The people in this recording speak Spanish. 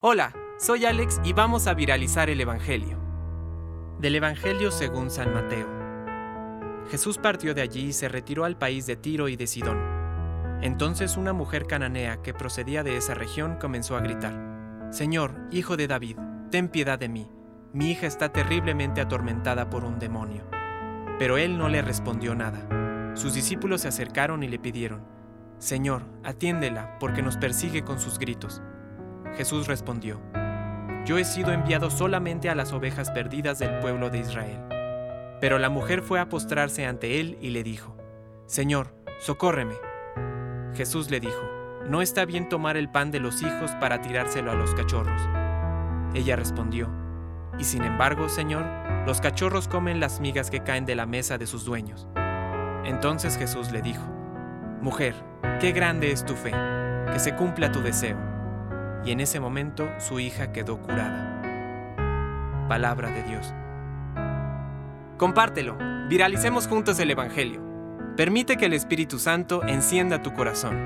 Hola, soy Alex y vamos a viralizar el Evangelio. Del Evangelio según San Mateo. Jesús partió de allí y se retiró al país de Tiro y de Sidón. Entonces una mujer cananea que procedía de esa región comenzó a gritar, Señor, hijo de David, ten piedad de mí, mi hija está terriblemente atormentada por un demonio. Pero él no le respondió nada. Sus discípulos se acercaron y le pidieron, Señor, atiéndela, porque nos persigue con sus gritos. Jesús respondió, Yo he sido enviado solamente a las ovejas perdidas del pueblo de Israel. Pero la mujer fue a postrarse ante él y le dijo, Señor, socórreme. Jesús le dijo, No está bien tomar el pan de los hijos para tirárselo a los cachorros. Ella respondió, Y sin embargo, Señor, los cachorros comen las migas que caen de la mesa de sus dueños. Entonces Jesús le dijo, Mujer, qué grande es tu fe, que se cumpla tu deseo y en ese momento su hija quedó curada. Palabra de Dios. Compártelo, viralicemos juntos el Evangelio. Permite que el Espíritu Santo encienda tu corazón.